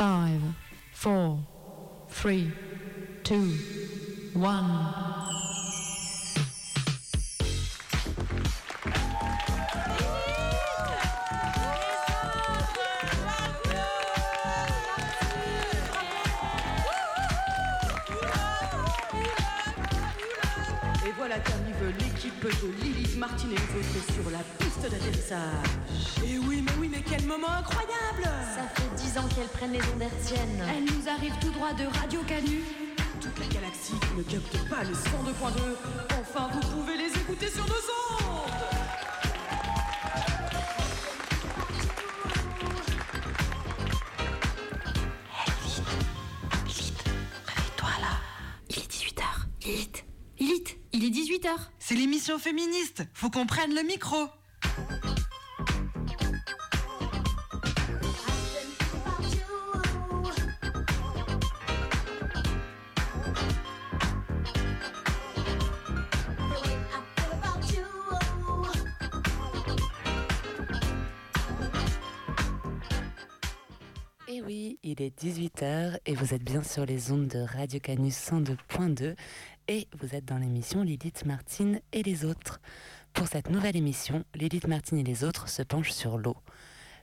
five, four, three, two, one. Et voilà qu'arrive l'équipe de Lilith Martin et sur la piste d'atterrissage. Et oui, mais oui, mais quel moment incroyable Ça fait dix ans qu'elles prennent les ondes hertziennes. Elle nous arrive tout droit de Radio Canu. Toute la galaxie qui ne capte pas le 102.2. Enfin, vous pouvez les écouter sur nos ondes Réveille-toi là. Il est 18h. Lilith. Lilith, il est 18h. C'est l'émission féministe, faut qu'on prenne le micro 18h et vous êtes bien sur les ondes de Radio Canus 102.2 et vous êtes dans l'émission Lilith Martine et les autres. Pour cette nouvelle émission, Lilith Martine et les autres se penchent sur l'eau.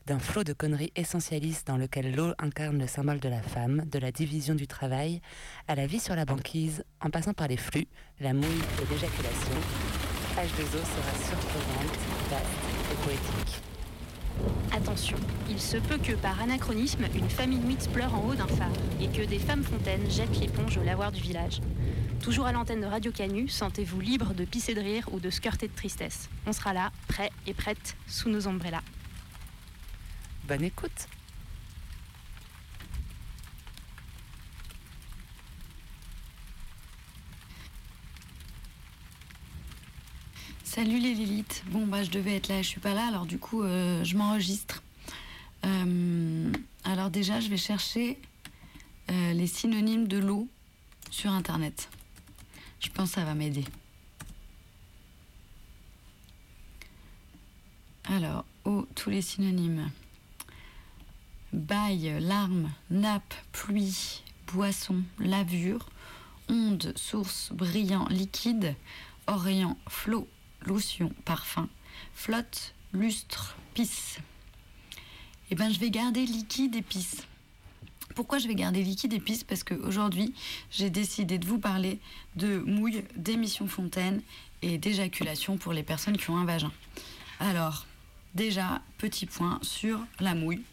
D'un flot de conneries essentialistes dans lequel l'eau incarne le symbole de la femme, de la division du travail, à la vie sur la banquise, en passant par les flux, la mouille et l'éjaculation, H2O sera surprenante, vaste et poétique. Attention, il se peut que par anachronisme, une famille nuite pleure en haut d'un phare et que des femmes fontaines jettent l'éponge au lavoir du village. Toujours à l'antenne de Radio Canu, sentez-vous libre de pisser de rire ou de skirter de tristesse. On sera là, prêts et prêtes, sous nos ombrellas. Bonne écoute Salut les Lilith. Bon bah je devais être là, je suis pas là, alors du coup euh, je m'enregistre. Euh, alors déjà je vais chercher euh, les synonymes de l'eau sur internet. Je pense que ça va m'aider. Alors, eau, tous les synonymes. Bail, larme, nappe, pluie, boisson, lavure, onde, source, brillant, liquide, orient, flot, lotion, parfum, flotte, lustre, pisse. Eh ben, je vais garder liquide et pisse. Pourquoi je vais garder liquide et pisse? Parce qu'aujourd'hui, j'ai décidé de vous parler de mouille, d'émission fontaine et d'éjaculation pour les personnes qui ont un vagin. Alors, déjà, petit point sur la mouille,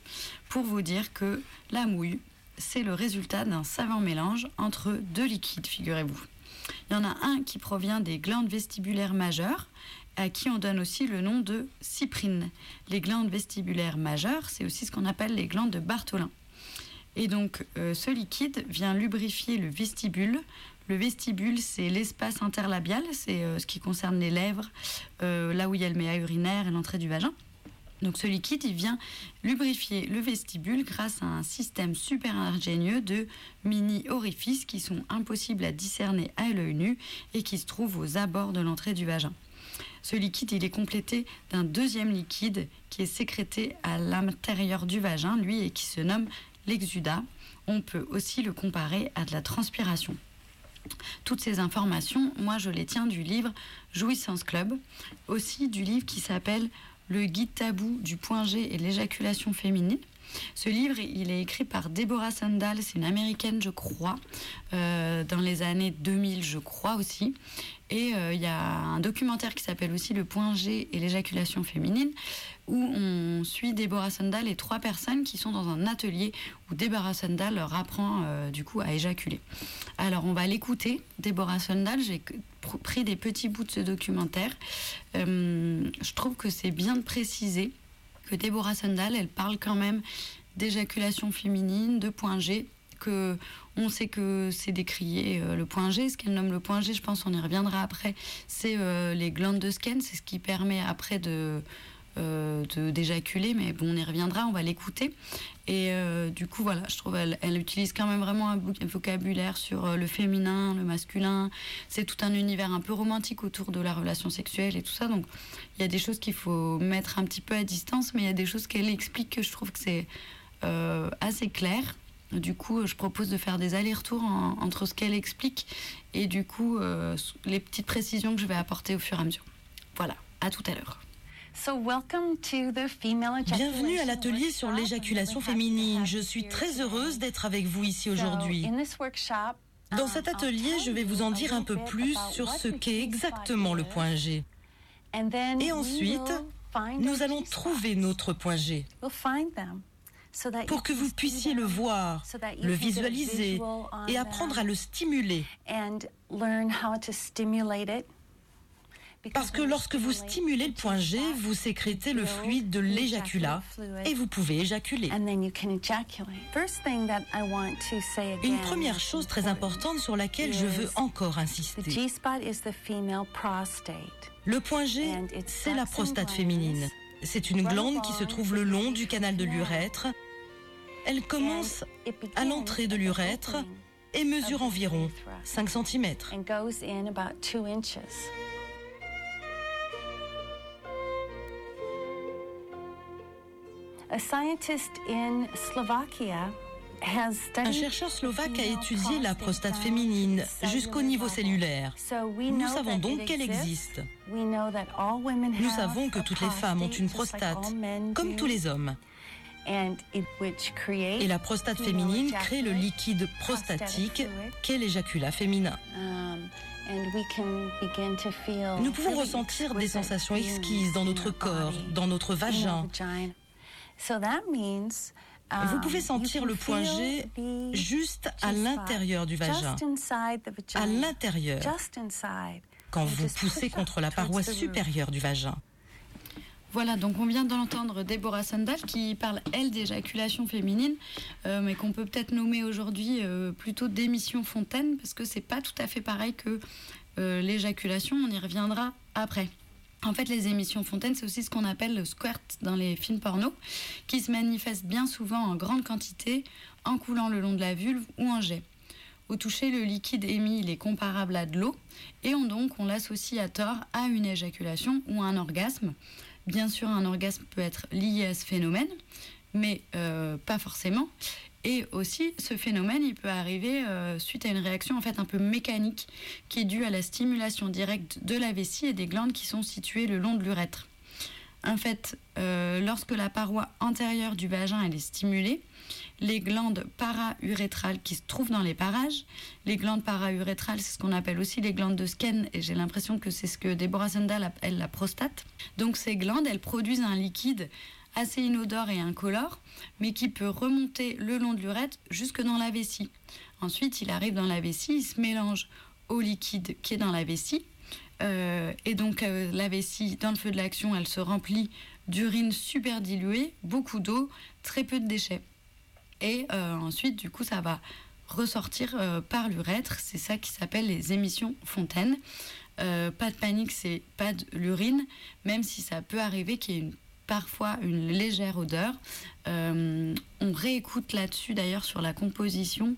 pour vous dire que la mouille, c'est le résultat d'un savant mélange entre deux liquides, figurez-vous. Il y en a un qui provient des glandes vestibulaires majeures, à qui on donne aussi le nom de cyprine. Les glandes vestibulaires majeures, c'est aussi ce qu'on appelle les glandes de Bartholin. Et donc, euh, ce liquide vient lubrifier le vestibule. Le vestibule, c'est l'espace interlabial, c'est euh, ce qui concerne les lèvres, euh, là où il y a le méa urinaire et l'entrée du vagin. Donc ce liquide, il vient lubrifier le vestibule grâce à un système super ingénieux de mini orifices qui sont impossibles à discerner à l'œil nu et qui se trouvent aux abords de l'entrée du vagin. Ce liquide, il est complété d'un deuxième liquide qui est sécrété à l'intérieur du vagin, lui, et qui se nomme l'exudat. On peut aussi le comparer à de la transpiration. Toutes ces informations, moi, je les tiens du livre Jouissance Club, aussi du livre qui s'appelle Le guide tabou du point G et l'éjaculation féminine. Ce livre, il est écrit par Deborah Sandal, c'est une américaine, je crois, euh, dans les années 2000, je crois aussi. Et euh, il y a un documentaire qui s'appelle aussi Le point G et l'éjaculation féminine, où on suit Deborah Sandal et trois personnes qui sont dans un atelier où Deborah Sandal leur apprend euh, du coup à éjaculer. Alors on va l'écouter, Deborah Sandal, j'ai pris des petits bouts de ce documentaire. Je trouve que c'est bien de préciser que Deborah Sandal, elle parle quand même d'éjaculation féminine, de point G, que on sait que c'est décrié euh, le point G. Ce qu'elle nomme le point G, je pense, on y reviendra après. C'est euh, les glandes de Skene, c'est ce qui permet après de- d'éjaculer, mais bon, on y reviendra, on va l'écouter. Et euh, du coup, voilà, je trouve elle, utilise quand même vraiment un vocabulaire sur euh, le féminin, le masculin. C'est tout un univers un peu romantique autour de la relation sexuelle et tout ça. Donc, il y a des choses qu'il faut mettre un petit peu à distance, mais il y a des choses qu'elle explique que je trouve que c'est euh, assez clair. Du coup, je propose de faire des allers-retours entre ce qu'elle explique et du coup les petites précisions que je vais apporter au fur et à mesure. Voilà, à tout à l'heure. Bienvenue à l'atelier sur l'éjaculation féminine. Je suis très heureuse d'être avec vous ici aujourd'hui. Dans cet um, atelier, je vais vous en dire un peu plus sur ce qu'est exactement le point G. Et ensuite, nous allons trouver notre point G pour que vous puissiez le voir, le visualiser et apprendre à le stimuler. Parce que lorsque vous stimulez le point G, vous sécrétez le fluide de l'éjaculat et vous pouvez éjaculer. Une première chose très importante sur laquelle je veux encore insister. Le point G, c'est la prostate féminine. C'est une glande qui se trouve le long du canal de l'urètre. Elle commence à l'entrée de l'urètre et mesure environ 5 cm. Un chercheur slovaque a étudié la prostate féminine jusqu'au niveau cellulaire. Nous savons donc qu'elle existe. Nous savons que toutes les femmes ont une prostate, comme tous les hommes. Et la prostate féminine crée le liquide prostatique qu'est l'éjaculat féminin. Nous pouvons ressentir des sensations exquises dans notre corps, dans notre vagin, vous pouvez um, sentir le point G juste à l'intérieur du vagin, à l'intérieur, quand vous poussez contre la paroi supérieure du vagin. Voilà, donc on vient d'entendre Deborah Sandal qui parle, elle, d'éjaculation féminine, euh, mais qu'on peut peut-être nommer aujourd'hui euh, plutôt d'émission fontaine, parce que c'est pas tout à fait pareil que euh, l'éjaculation, on y reviendra après. En fait, les émissions fontaines, c'est aussi ce qu'on appelle le squirt dans les films porno, qui se manifeste bien souvent en grande quantité, en coulant le long de la vulve ou en jet. Au toucher, le liquide émis il est comparable à de l'eau, et on, donc on l'associe à tort à une éjaculation ou à un orgasme. Bien sûr, un orgasme peut être lié à ce phénomène, mais euh, pas forcément. Et aussi, ce phénomène, il peut arriver euh, suite à une réaction en fait un peu mécanique qui est due à la stimulation directe de la vessie et des glandes qui sont situées le long de l'urètre. En fait, euh, lorsque la paroi antérieure du vagin elle est stimulée, les glandes para-urétrales qui se trouvent dans les parages, les glandes para-urétrales, c'est ce qu'on appelle aussi les glandes de Skene, et j'ai l'impression que c'est ce que Deborah Sandal appelle la prostate. Donc ces glandes, elles produisent un liquide assez inodore et incolore, mais qui peut remonter le long de l'urètre jusque dans la vessie. Ensuite, il arrive dans la vessie, il se mélange au liquide qui est dans la vessie. Euh, et donc euh, la vessie, dans le feu de l'action, elle se remplit d'urine super diluée, beaucoup d'eau, très peu de déchets. Et euh, ensuite, du coup, ça va ressortir par l'urètre. C'est ça qui s'appelle les émissions fontaines. pas de panique, c'est pas de l'urine, même si ça peut arriver qu'il y ait une parfois une légère odeur. Euh, on réécoute là-dessus d'ailleurs sur la composition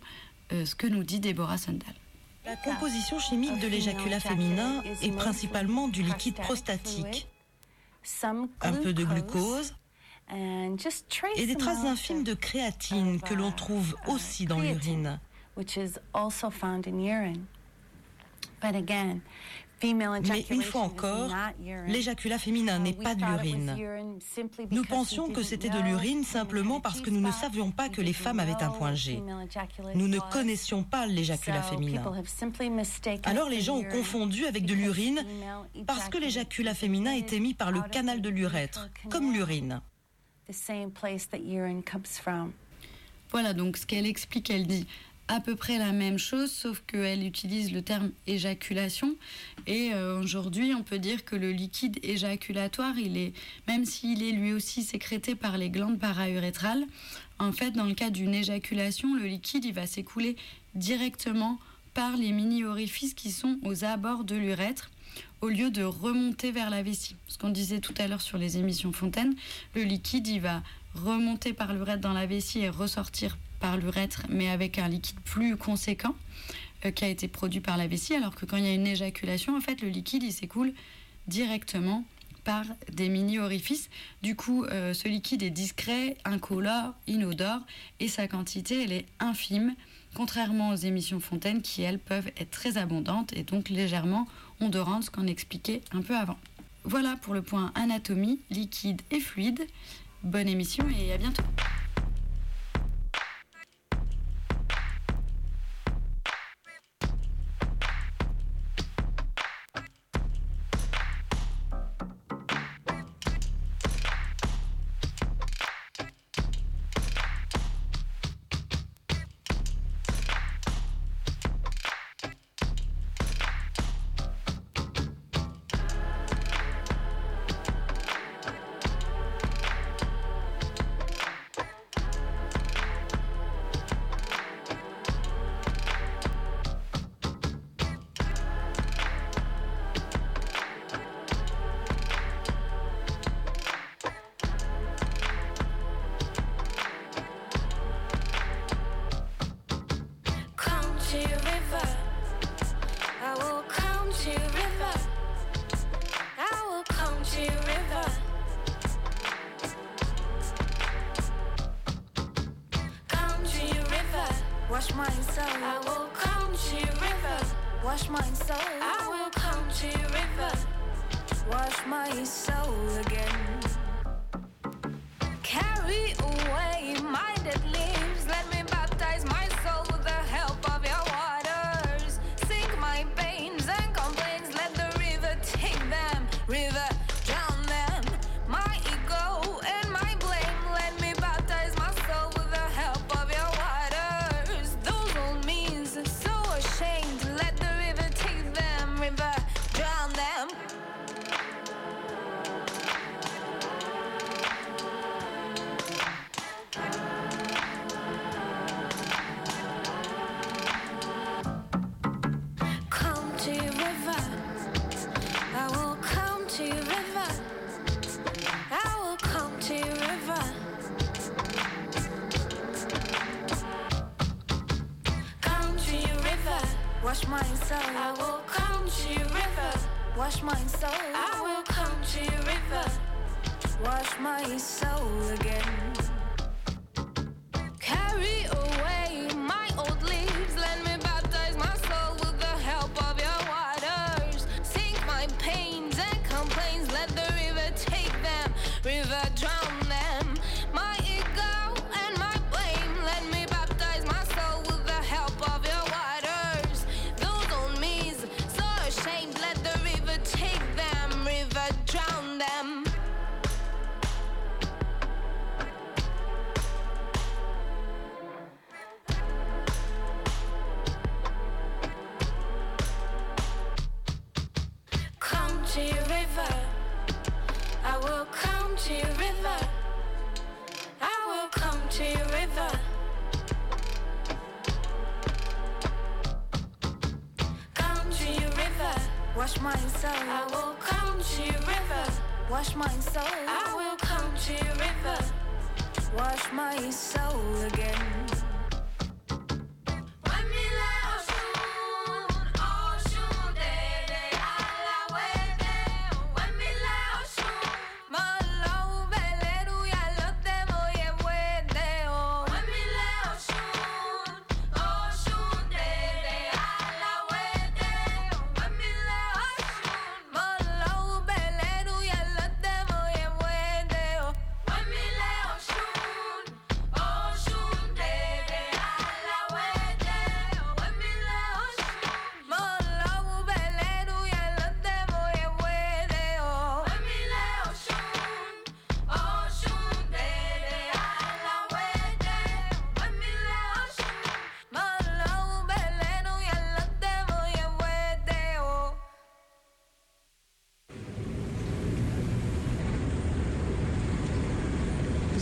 euh, ce que nous dit Deborah Sandal. La composition chimique de l'éjaculat féminin est principalement du liquide prostatique, un peu de glucose et des traces infimes de créatine que l'on trouve aussi dans l'urine. Mais une fois encore, l'éjaculat féminin n'est pas de l'urine. Nous pensions que c'était de l'urine simplement parce que nous ne savions pas que les femmes avaient un point G. Nous ne connaissions pas l'éjaculat féminin. Alors les gens ont confondu avec de l'urine parce que l'éjaculat féminin est émis par le canal de l'urètre, comme l'urine. Voilà donc ce qu'elle explique, elle dit à peu près la même chose, sauf qu'elle utilise le terme éjaculation. Et euh, aujourd'hui, on peut dire que le liquide éjaculatoire, il est, même s'il est lui aussi sécrété par les glandes paraurétrales, en fait, dans le cas d'une éjaculation, le liquide, il va s'écouler directement par les mini-orifices qui sont aux abords de l'urètre au lieu de remonter vers la vessie. Ce qu'on disait tout à l'heure sur les émissions fontaines, le liquide, il va remonter par l'urètre dans la vessie et ressortir par l'urètre, mais avec un liquide plus conséquent euh, qui a été produit par la vessie, alors que quand il y a une éjaculation, en fait, le liquide, il s'écoule directement par des mini-orifices. Du coup, euh, ce liquide est discret, incolore, inodore et sa quantité, elle est infime, contrairement aux émissions fontaines qui, elles, peuvent être très abondantes et donc légèrement odorantes, ce qu'on expliquait un peu avant. Voilà pour le point anatomie, liquide et fluide. Bonne émission et à bientôt.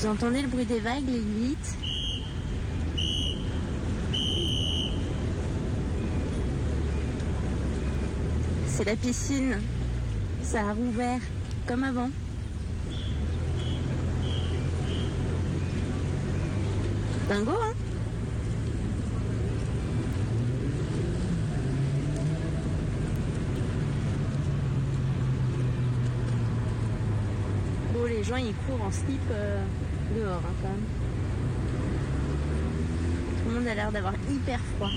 Vous entendez le bruit des vagues, les limites C'est la piscine. Ça a rouvert, comme avant. Dingo, hein gens ils courent en slip dehors hein, quand même. Tout le monde a l'air d'avoir hyper froid.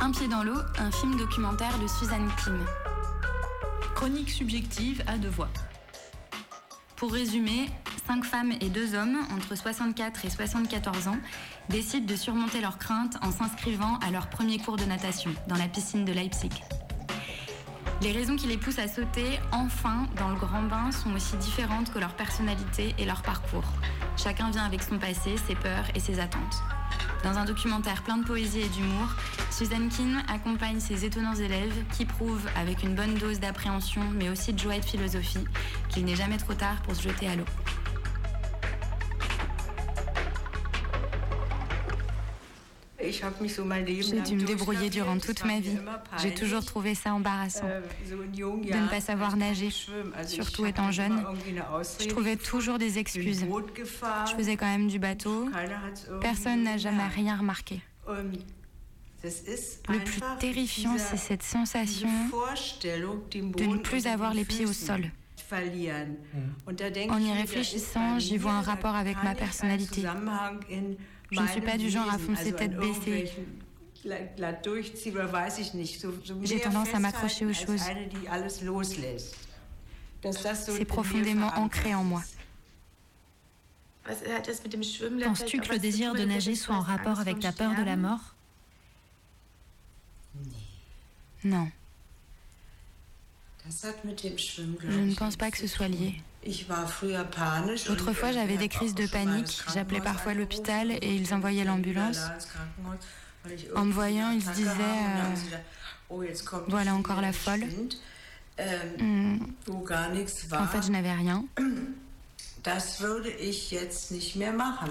Un pied dans l'eau, un film documentaire de Suzanne Kim. Chronique subjective à deux voix. Pour résumer, cinq femmes et deux hommes entre 64 et 74 ans décident de surmonter leurs craintes en s'inscrivant à leur premier cours de natation dans la piscine de Leipzig. Les raisons qui les poussent à sauter enfin dans le grand bain sont aussi différentes que leur personnalité et leur parcours. Chacun vient avec son passé, ses peurs et ses attentes. Dans un documentaire plein de poésie et d'humour, Suzanne Keane accompagne ses étonnants élèves qui prouvent, avec une bonne dose d'appréhension mais aussi de joie et de philosophie, qu'il n'est jamais trop tard pour se jeter à l'eau. J'ai dû me débrouiller durant toute ma vie. J'ai toujours trouvé ça embarrassant de ne pas savoir nager, surtout étant jeune. Je trouvais toujours des excuses. Je faisais quand même du bateau. Personne n'a jamais rien remarqué. Le plus terrifiant, c'est cette sensation de ne plus avoir les pieds au sol. En y réfléchissant, j'y vois un rapport avec ma personnalité. Je ne suis pas du genre à foncer tête baissée. J'ai tendance à m'accrocher aux choses. C'est profondément ancré en moi. Penses-tu que le désir de nager soit en rapport avec ta peur de la mort? Non. Je ne pense pas que ce soit lié. Autrefois, j'avais des crises de panique. J'appelais parfois l'hôpital et ils envoyaient l'ambulance. En me voyant, ils se disaient euh, Voilà encore la folle. Hmm. En fait, je n'avais rien.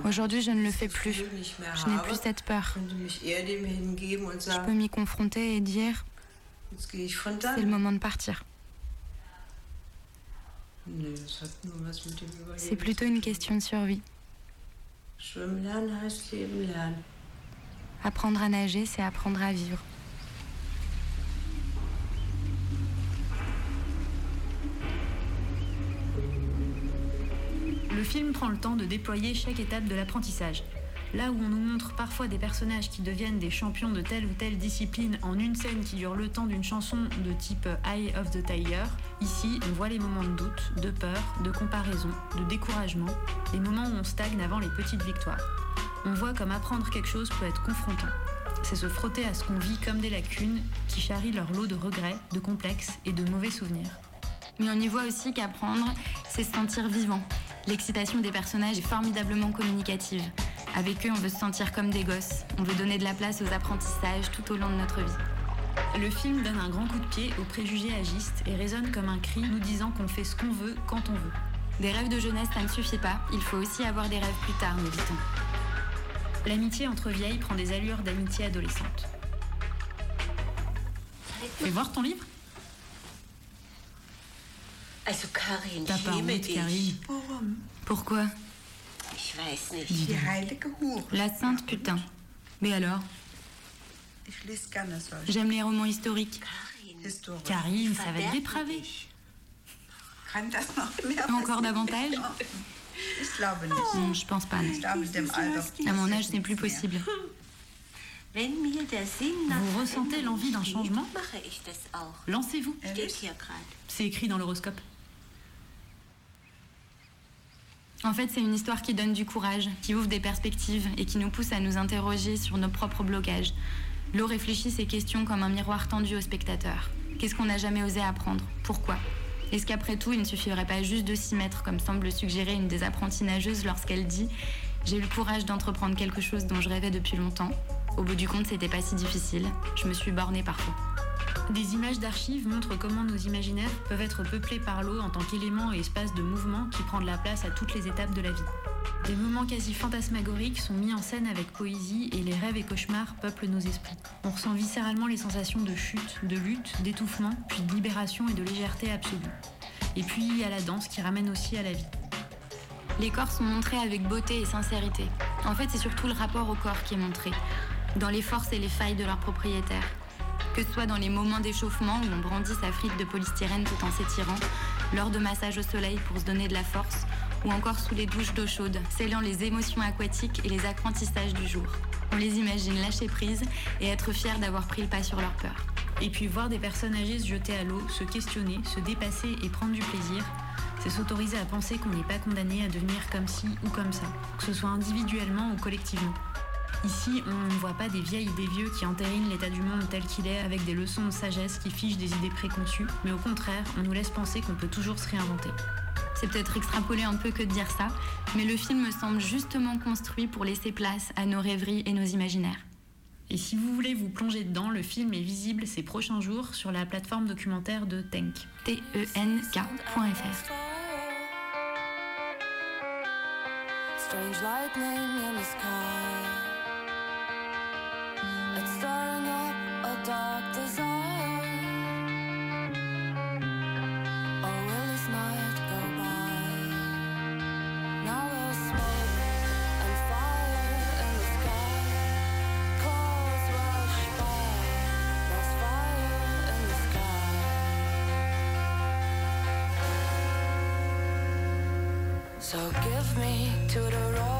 Aujourd'hui, je ne le fais plus. Je n'ai plus cette peur. Je peux m'y confronter et dire C'est le moment de partir. C'est plutôt une question de survie. Apprendre à nager, c'est apprendre à vivre. Le film prend le temps de déployer chaque étape de l'apprentissage. Là où on nous montre parfois des personnages qui deviennent des champions de telle ou telle discipline en une scène qui dure le temps d'une chanson de type Eye of the Tiger, ici on voit les moments de doute, de peur, de comparaison, de découragement, les moments où on stagne avant les petites victoires. On voit comme apprendre quelque chose peut être confrontant. C'est se frotter à ce qu'on vit comme des lacunes qui charrient leur lot de regrets, de complexes et de mauvais souvenirs. Mais on y voit aussi qu'apprendre, c'est se sentir vivant. L'excitation des personnages est formidablement communicative. Avec eux, on veut se sentir comme des gosses. On veut donner de la place aux apprentissages tout au long de notre vie. Le film donne un grand coup de pied aux préjugés agistes et résonne comme un cri nous disant qu'on fait ce qu'on veut quand on veut. Des rêves de jeunesse, ça ne suffit pas. Il faut aussi avoir des rêves plus tard, nous dit-on. L'amitié entre vieilles prend des allures d'amitié adolescente. Fais voir ton livre? T'as pas honte, Karine Pourquoi? La sainte putain. Mais alors J'aime les romans historiques. Karine, ça va être dépravé. Encore davantage Je pense pas. À mon âge, ce n'est plus possible. Vous ressentez l'envie d'un changement? Lancez-vous. C'est écrit dans l'horoscope. En fait, c'est une histoire qui donne du courage, qui ouvre des perspectives et qui nous pousse à nous interroger sur nos propres blocages. L'eau réfléchit ces questions comme un miroir tendu au spectateur. Qu'est-ce qu'on n'a jamais osé apprendre? Pourquoi? Est-ce qu'après tout, il ne suffirait pas juste de s'y mettre, comme semble suggérer une des apprenties nageuses lorsqu'elle dit J'ai eu le courage d'entreprendre quelque chose dont je rêvais depuis longtemps. Au bout du compte, c'était pas si difficile. Je me suis bornée parfois. Des images d'archives montrent comment nos imaginaires peuvent être peuplés par l'eau en tant qu'élément et espace de mouvement qui prend de la place à toutes les étapes de la vie. Des moments quasi fantasmagoriques sont mis en scène avec poésie et les rêves et cauchemars peuplent nos esprits. On ressent viscéralement les sensations de chute, de lutte, d'étouffement, puis de libération et de légèreté absolue. Et puis il y a la danse qui ramène aussi à la vie. Les corps sont montrés avec beauté et sincérité. En fait, c'est surtout le rapport au corps qui est montré, dans les forces et les failles de leurs propriétaires. Que ce soit dans les moments d'échauffement où on brandit sa frite de polystyrène tout en s'étirant, lors de massages au soleil pour se donner de la force, ou encore sous les douches d'eau chaude, scellant les émotions aquatiques et les apprentissages du jour. On les imagine lâcher prise et être fiers d'avoir pris le pas sur leur peur. Et puis voir des personnes âgées se jeter à l'eau, se questionner, se dépasser et prendre du plaisir, c'est s'autoriser à penser qu'on n'est pas condamné à devenir comme ci ou comme ça, que ce soit individuellement ou collectivement. Ici, on ne voit pas des vieilles et des vieux qui entérinent l'état du monde tel qu'il est avec des leçons de sagesse qui fichent des idées préconçues, mais au contraire, on nous laisse penser qu'on peut toujours se réinventer. C'est peut-être extrapoler un peu que de dire ça, mais le film me semble justement construit pour laisser place à nos rêveries et nos imaginaires. Et si vous voulez vous plonger dedans, le film est visible ces prochains jours sur la plateforme documentaire de Tenk. T-E-N-K.fr. Strange lightning in the sky. Stirring up a dark desire. Will this night go by? Now there's smoke and fire in the sky. Rush by. There's fire in the sky. So give me to the roaring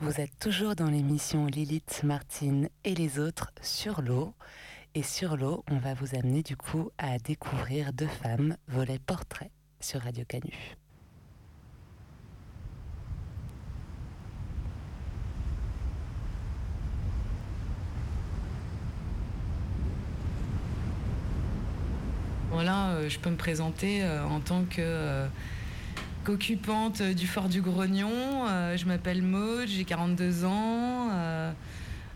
Vous êtes toujours dans l'émission Lilith, Martine et les autres sur l'eau. Et sur l'eau, on va vous amener du coup à découvrir deux femmes, volet portrait sur Radio Canu. Voilà, euh, je peux me présenter euh, en tant que euh, qu'occupante du fort du Grognon. Euh, je m'appelle Maud, j'ai 42 ans. euh,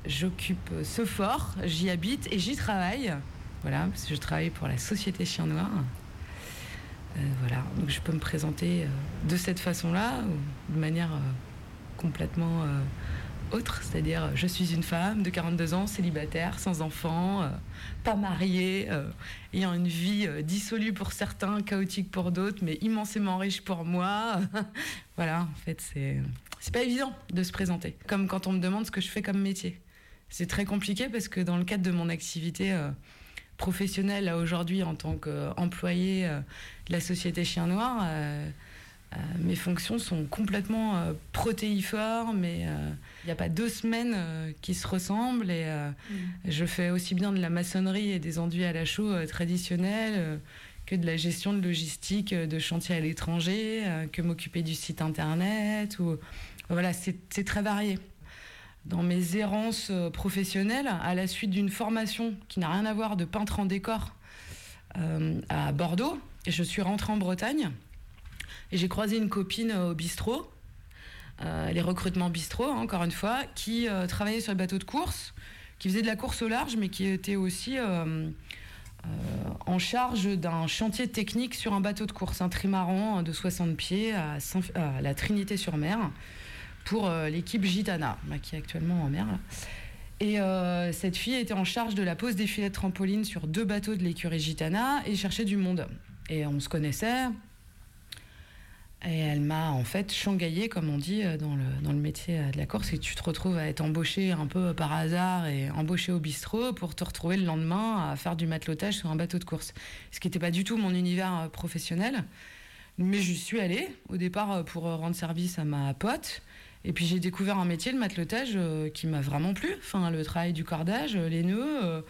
J'occupe ce fort, j'y habite et j'y travaille. Voilà, parce que je travaille pour la société Chien Noir. voilà, donc je peux me présenter de cette façon-là, de manière complètement autre, c'est-à-dire je suis une femme de 42 ans, célibataire, sans enfant, pas mariée, ayant une vie dissolue pour certains, chaotique pour d'autres, mais immensément riche pour moi. voilà, en fait, c'est pas évident de se présenter, comme quand on me demande ce que je fais comme métier. C'est très compliqué parce que dans le cadre de mon activité professionnelle aujourd'hui en tant qu'employé de la société Chien Noir, euh, mes fonctions sont complètement euh, protéiformes euh, il n'y a pas deux semaines qui se ressemblent et mm. je fais aussi bien de la maçonnerie et des enduits à la chaux traditionnels que de la gestion de logistique de chantier à l'étranger, que m'occuper du site internet ou voilà, c'est très varié. Dans mes errances professionnelles, à la suite d'une formation qui n'a rien à voir de peintre en décor à Bordeaux, je suis rentrée en Bretagne et j'ai croisé une copine euh, au bistrot, euh, les recrutements bistrot, hein, encore une fois, qui euh, travaillait sur le bateau de course, qui faisait de la course au large, mais qui était aussi en charge d'un chantier technique sur un bateau de course, un trimaran de 60 pieds à, la Trinité-sur-Mer, pour l'équipe Gitana, bah, qui est actuellement en mer. Et cette fille était en charge de la pose des filets de trampoline sur deux bateaux de l'écurie Gitana et cherchait du monde. Et on se connaissait, et elle m'a en fait changaillé, comme on dit euh, dans le, dans le métier euh, de la course, et tu te retrouves à être embauché un peu par hasard et embauché au bistrot pour te retrouver le lendemain à faire du matelotage sur un bateau de course. Ce qui n'était pas du tout mon univers euh, professionnel. Mais je suis allée au départ pour rendre service à ma pote. Et puis j'ai découvert un métier, le matelotage, qui m'a vraiment plu. Enfin, le travail du cordage, les nœuds,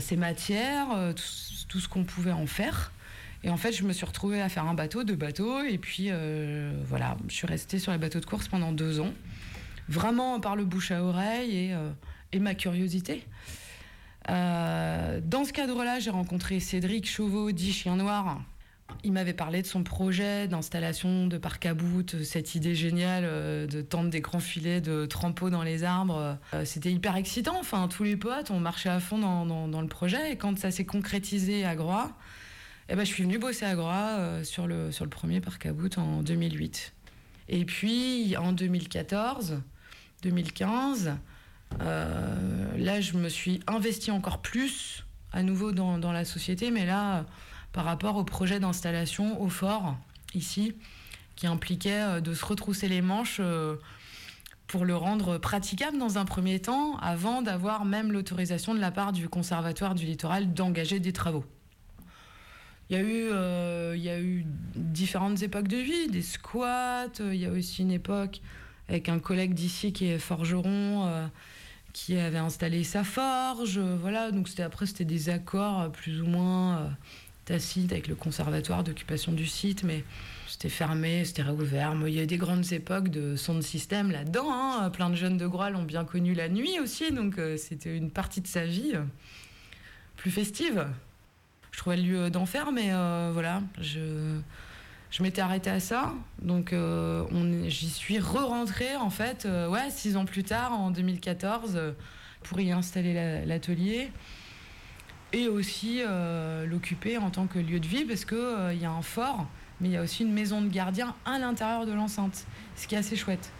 ces matières, tout ce qu'on pouvait en faire. Et en fait, je me suis retrouvée à faire un bateau, deux bateaux, et puis euh, voilà, je suis restée sur les bateaux de course pendant deux ans, vraiment par le bouche à oreille et, euh, ma curiosité. Euh, dans ce cadre-là, j'ai rencontré Cédric Chauveau, dit Chien Noir. Il m'avait parlé de son projet d'installation de parc à bout, cette idée géniale de tendre des grands filets de trampo dans les arbres. C'était hyper excitant. Enfin, tous les potes, on marchait à fond dans, dans le projet. Et quand ça s'est concrétisé à Groix, eh ben, je suis venue bosser à Groix euh, sur, le, sur le premier parc à bout en 2008. Et puis en 2014, 2015, euh, là je me suis investie encore plus à nouveau dans, dans, la société, mais là par rapport au projet d'installation au fort ici, qui impliquait euh, de se retrousser les manches pour le rendre praticable dans un premier temps, avant d'avoir même l'autorisation de la part du Conservatoire du littoral d'engager des travaux. Il y, a eu, euh, il y a eu différentes époques de vie, des squats, il y a aussi une époque avec un collègue d'ici qui est forgeron, euh, qui avait installé sa forge, voilà, donc c'était, après c'était des accords plus ou moins euh, tacites avec le conservatoire d'occupation du site, mais c'était fermé, c'était réouvert. il y a eu des grandes époques de son de système là-dedans, hein. plein de jeunes de Groix l'ont bien connu la nuit aussi, donc c'était une partie de sa vie plus festive je trouvais le lieu d'enfer, mais euh, voilà, je, m'étais arrêtée à ça. Donc euh, j'y suis re-rentrée, en fait, euh, ouais, six ans plus tard, en 2014, pour y installer l'atelier. Et aussi l'occuper en tant que lieu de vie, parce qu'il y a un fort, mais il y a aussi une maison de gardien à l'intérieur de l'enceinte, ce qui est assez chouette.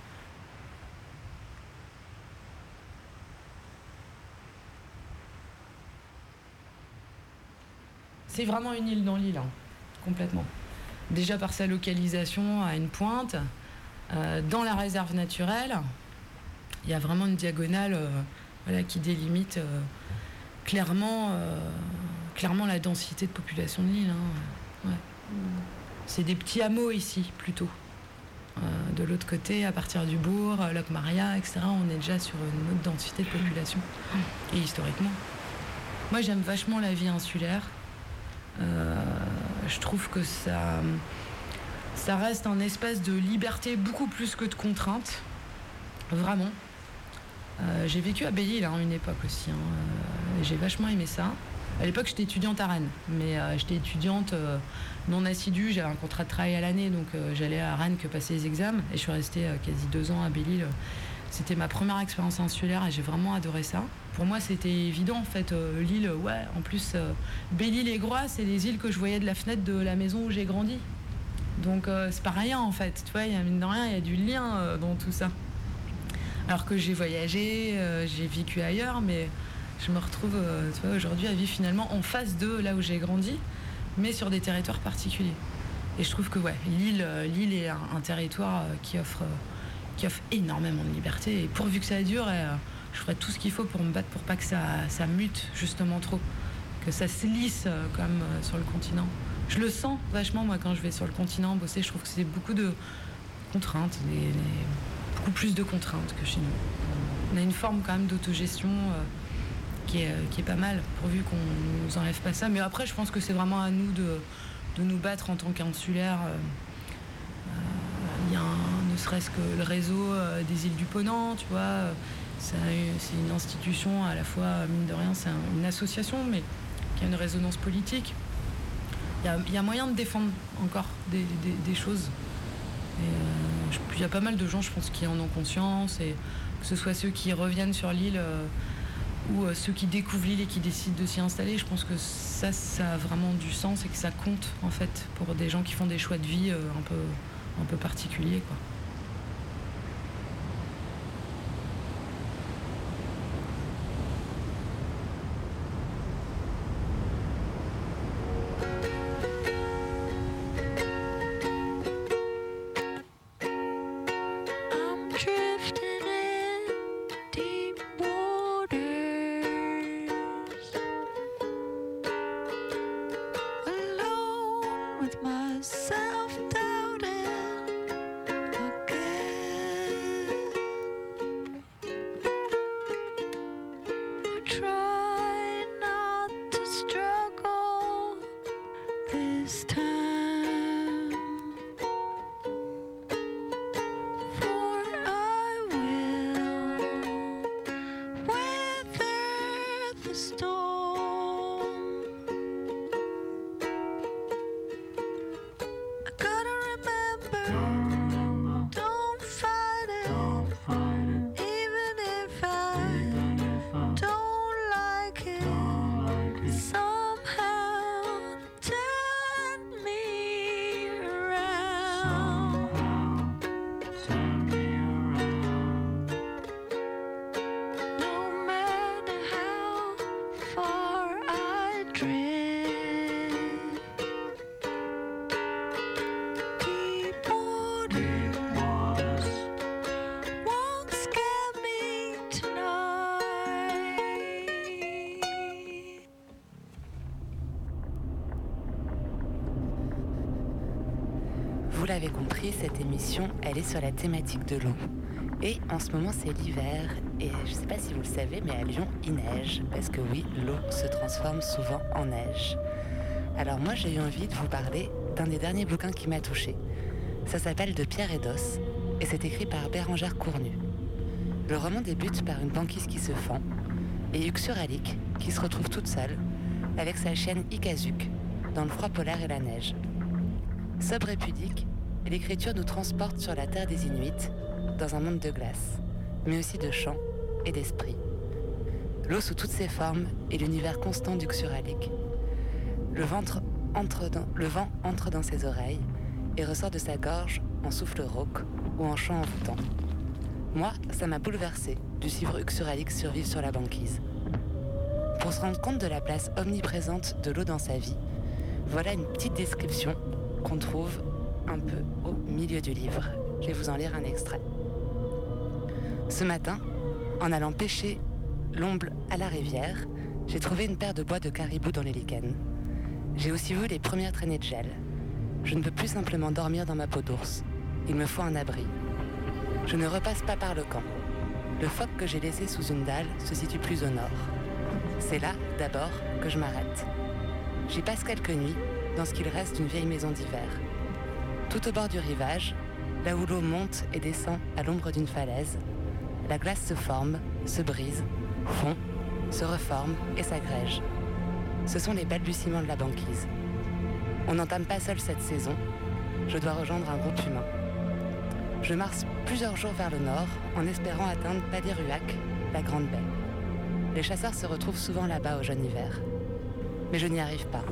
C'est vraiment une île dans l'île, hein, complètement. Déjà par sa localisation à une pointe, euh, dans la réserve naturelle, il y a vraiment une diagonale euh, voilà, qui délimite euh, clairement, clairement la densité de population de l'île. Hein, C'est des petits hameaux ici, plutôt. de l'autre côté, à partir du bourg, Loc Maria, etc., on est déjà sur une autre densité de population. Et historiquement. Moi, j'aime vachement la vie insulaire. Euh, je trouve que ça, ça reste un espace de liberté beaucoup plus que de contrainte. Vraiment. Euh, j'ai vécu à Belle-Île hein, une époque aussi. Hein. Euh, j'ai vachement aimé ça. À l'époque, j'étais étudiante à Rennes, mais j'étais étudiante non assidue. J'avais un contrat de travail à l'année, donc j'allais à Rennes que passer les examens. Et je suis restée quasi deux ans à Belle-Île C'était ma première expérience insulaire et j'ai vraiment adoré ça. Pour moi, c'était évident en fait. Euh, l'île, ouais, en plus, euh, Belle-Île et Groix, c'est les îles que je voyais de la fenêtre de la maison où j'ai grandi. Donc euh, c'est pas rien en fait. Tu vois, il y a mine de rien, il y a du lien dans tout ça. Alors que j'ai voyagé, j'ai vécu ailleurs, mais je me retrouve tu vois, aujourd'hui à vivre finalement en face de là où j'ai grandi, mais sur des territoires particuliers. Et je trouve que ouais, l'île, est un, territoire qui offre, qui offre énormément de liberté. Et pourvu que ça dure, euh, je ferai tout ce qu'il faut pour me battre pour pas que ça, ça mute justement trop, que ça se lisse euh, comme euh, sur le continent. Je le sens vachement moi quand je vais sur le continent bosser. Je trouve que c'est beaucoup de contraintes, beaucoup plus de contraintes que chez nous. On a une forme quand même d'autogestion. qui est, qui est pas mal, pourvu qu'on nous enlève pas ça. Mais après, je pense que c'est vraiment à nous de, de nous battre en tant qu'insulaires. Il y a un- ne serait-ce que le réseau euh, des îles du Ponant, tu vois. euh, C'est une institution, à la fois, mine de rien, c'est un- une association, mais qui a une résonance politique. Il y a, moyen de défendre encore des, choses. Euh, il y a pas mal de gens, je pense, qui en ont conscience, et que ce soit ceux qui reviennent sur l'île euh, ou euh, ceux qui découvrent l'île et qui décident de s'y installer, je pense que ça, ça a vraiment du sens et que ça compte en fait pour des gens qui font des choix de vie euh, un peu, un peu particuliers. Quoi. L'avez compris, cette émission, elle est sur la thématique de l'eau. Et en ce moment, c'est l'hiver. Et je ne sais pas si vous le savez, mais à Lyon, il neige. Parce que oui, l'eau se transforme souvent en neige. Alors moi, j'ai eu envie de vous parler d'un des derniers bouquins qui m'a touché. Ça s'appelle De pierre et d'os. Et c'est écrit par Bérangère Cournu. Le roman débute par une banquise qui se fend. Et Uxuralik, qui se retrouve toute seule, avec sa chienne Ikazuk, dans le froid polaire et la neige. Sobre et pudique, l'écriture nous transporte sur la terre des Inuits, dans un monde de glace, mais aussi de chants et d'esprit. L'eau sous toutes ses formes et l'univers constant du Xuralik. Le, entre dans- le vent entre dans ses oreilles et ressort de sa gorge en souffle rauque ou en chant envoûtant. Moi, ça m'a bouleversé de suivre Uxuralik survivre sur la banquise. Pour se rendre compte de la place omniprésente de l'eau dans sa vie, voilà une petite description qu'on trouve un peu au milieu du livre. Je vais vous en lire un extrait. Ce matin, en allant pêcher l'omble à la rivière, j'ai trouvé une paire de bois de caribou dans les lichens. J'ai aussi vu les premières traînées de gel. Je ne peux plus simplement dormir dans ma peau d'ours. Il me faut un abri. Je ne repasse pas par le camp. Le phoque que j'ai laissé sous une dalle se situe plus au nord. C'est là, d'abord, que je m'arrête. J'y passe quelques nuits, dans ce qu'il reste d'une vieille maison d'hiver. Tout au bord du rivage, là où l'eau monte et descend à l'ombre d'une falaise, la glace se forme, se brise, fond, se reforme et s'agrège. Ce sont les balbutiements de la banquise. On n'entame pas seul cette saison. Je dois rejoindre un groupe humain. Je marche plusieurs jours vers le nord en espérant atteindre Paliruac, la Grande Baie. Les chasseurs se retrouvent souvent là-bas au jeune hiver. Mais je n'y arrive pas.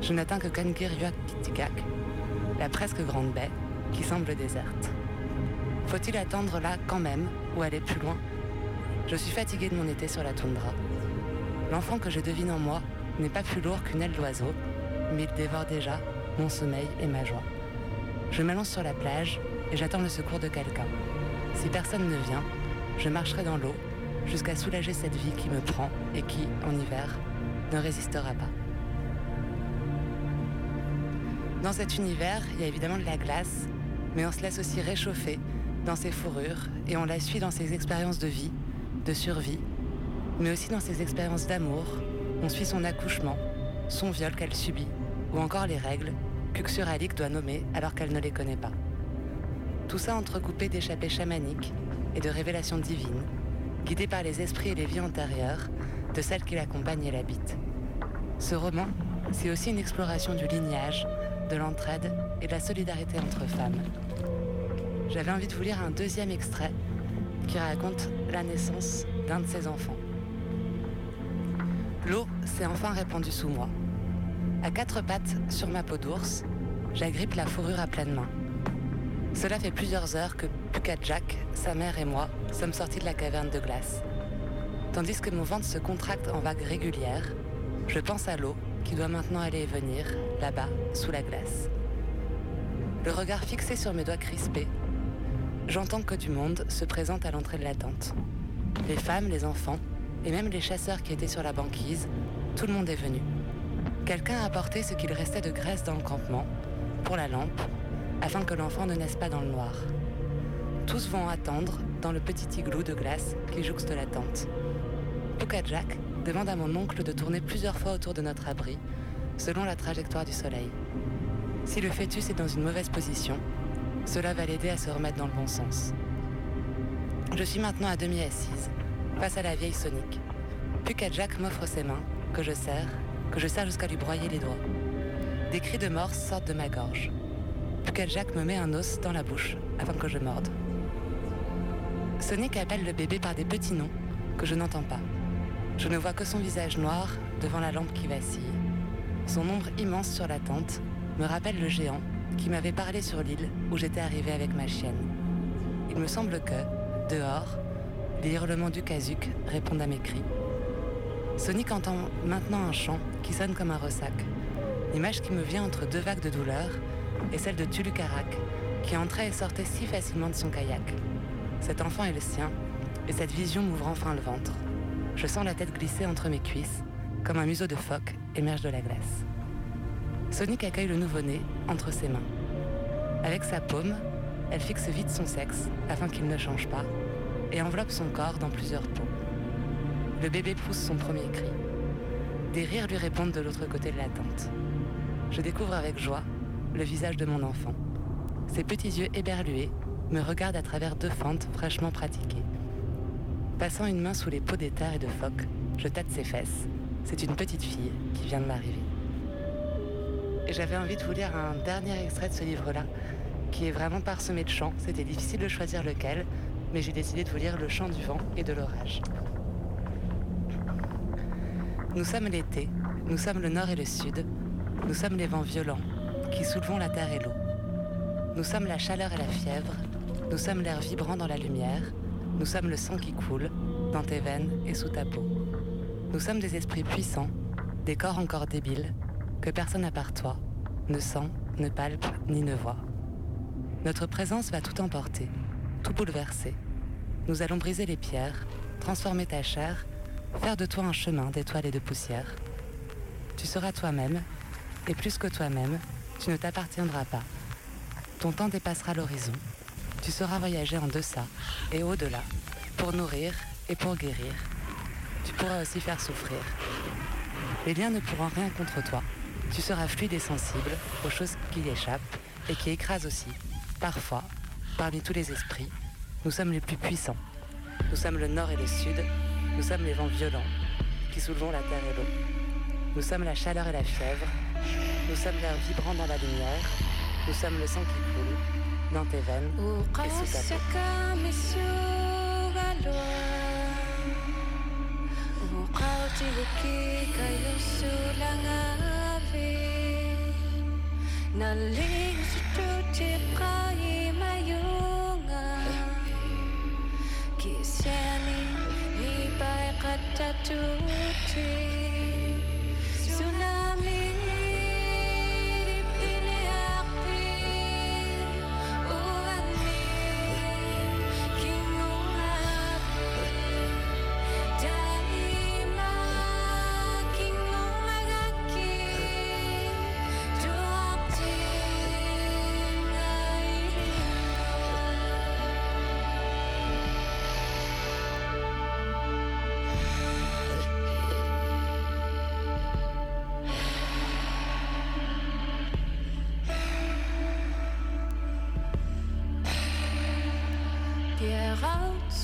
Je n'atteins que Kangiriuak Pitigak, la presque grande baie qui semble déserte. Faut-il attendre là quand même ou aller plus loin? Je suis fatiguée de mon été sur la toundra. L'enfant que je devine en moi n'est pas plus lourd qu'une aile d'oiseau, mais il dévore déjà mon sommeil et ma joie. Je m'allonge sur la plage et j'attends le secours de quelqu'un. Si personne ne vient, je marcherai dans l'eau jusqu'à soulager cette vie qui me prend et qui, en hiver, ne résistera pas. Dans cet univers, il y a évidemment de la glace, mais on se laisse aussi réchauffer dans ses fourrures et on la suit dans ses expériences de vie, de survie, mais aussi dans ses expériences d'amour. On suit son accouchement, son viol qu'elle subit, ou encore les règles qu'Uxuralik doit nommer alors qu'elle ne les connaît pas. Tout ça entrecoupé d'échappées chamaniques et de révélations divines, guidées par les esprits et les vies antérieures de celles qui l'accompagnent et l'habitent. Ce roman, c'est aussi une exploration du lignage, de l'entraide et de la solidarité entre femmes. J'avais envie de vous lire un deuxième extrait qui raconte la naissance d'un de ses enfants. L'eau s'est enfin répandue sous moi. À quatre pattes sur ma peau d'ours, j'agrippe la fourrure à pleine main. Cela fait plusieurs heures que Jack, sa mère et moi sommes sortis de la caverne de glace. Tandis que mon ventre se contracte en vagues régulières, je pense à l'eau qui doit maintenant aller et venir, là-bas, sous la glace. Le regard fixé sur mes doigts crispés, j'entends que du monde se présente à l'entrée de la tente. Les femmes, les enfants, et même les chasseurs qui étaient sur la banquise, tout le monde est venu. Quelqu'un a apporté ce qu'il restait de graisse dans le campement, pour la lampe, afin que l'enfant ne naisse pas dans le noir. Tous vont attendre dans le petit igloo de glace qui jouxte la tente. Jack demande à mon oncle de tourner plusieurs fois autour de notre abri, selon la trajectoire du soleil. Si le fœtus est dans une mauvaise position, cela va l'aider à se remettre dans le bon sens. Je suis maintenant à demi assise, face à la vieille Sonic. Jack m'offre ses mains, que je serre, que je serre jusqu'à lui broyer les doigts. Des cris de morse sortent de ma gorge. Jack me met un os dans la bouche, afin que je morde. Sonic appelle le bébé par des petits noms que je n'entends pas. Je ne vois que son visage noir devant la lampe qui vacille. Son ombre immense sur la tente me rappelle le géant qui m'avait parlé sur l'île où j'étais arrivé avec ma chienne. Il me semble que, dehors, les hurlements du Kazouk répondent à mes cris. Sonic entend maintenant un chant qui sonne comme un ressac. L'image qui me vient entre deux vagues de douleur est celle de Tulukarak, qui entrait et sortait si facilement de son kayak. Cet enfant est le sien, et cette vision m'ouvre enfin le ventre. Je sens la tête glisser entre mes cuisses, comme un museau de phoque émerge de la glace. Sonic accueille le nouveau-né entre ses mains. Avec sa paume, elle fixe vite son sexe afin qu'il ne change pas et enveloppe son corps dans plusieurs peaux. Le bébé pousse son premier cri. Des rires lui répondent de l'autre côté de la tente. Je découvre avec joie le visage de mon enfant. Ses petits yeux éberlués me regardent à travers deux fentes fraîchement pratiquées. Passant une main sous les peaux d'éther et de phoque, je tâte ses fesses. C'est une petite fille qui vient de m'arriver. J'avais envie de vous lire un dernier extrait de ce livre-là, qui est vraiment parsemé de chants. C'était difficile de choisir lequel, mais j'ai décidé de vous lire Le chant du vent et de l'orage. Nous sommes l'été, nous sommes le nord et le sud, nous sommes les vents violents qui soulevons la terre et l'eau. Nous sommes la chaleur et la fièvre, nous sommes l'air vibrant dans la lumière, nous sommes le sang qui coule dans tes veines et sous ta peau. Nous sommes des esprits puissants, des corps encore débiles, que personne à part toi ne sent, ne palpe ni ne voit. Notre présence va tout emporter, tout bouleverser. Nous allons briser les pierres, transformer ta chair, faire de toi un chemin d'étoiles et de poussière. Tu seras toi-même, et plus que toi-même, tu ne t'appartiendras pas. Ton temps dépassera l'horizon, tu sauras voyager en deçà et au-delà, pour nourrir et pour guérir. Tu pourras aussi faire souffrir. Les liens ne pourront rien contre toi. Tu seras fluide et sensible aux choses qui échappent et qui écrasent aussi. Parfois, parmi tous les esprits, nous sommes les plus puissants. Nous sommes le nord et le sud. Nous sommes les vents violents qui soulevons la terre et l'eau. Nous sommes la chaleur et la fièvre. Nous sommes l'air vibrant dans la lumière. Nous sommes le sang qui coule dans tes veines et sous ta peau.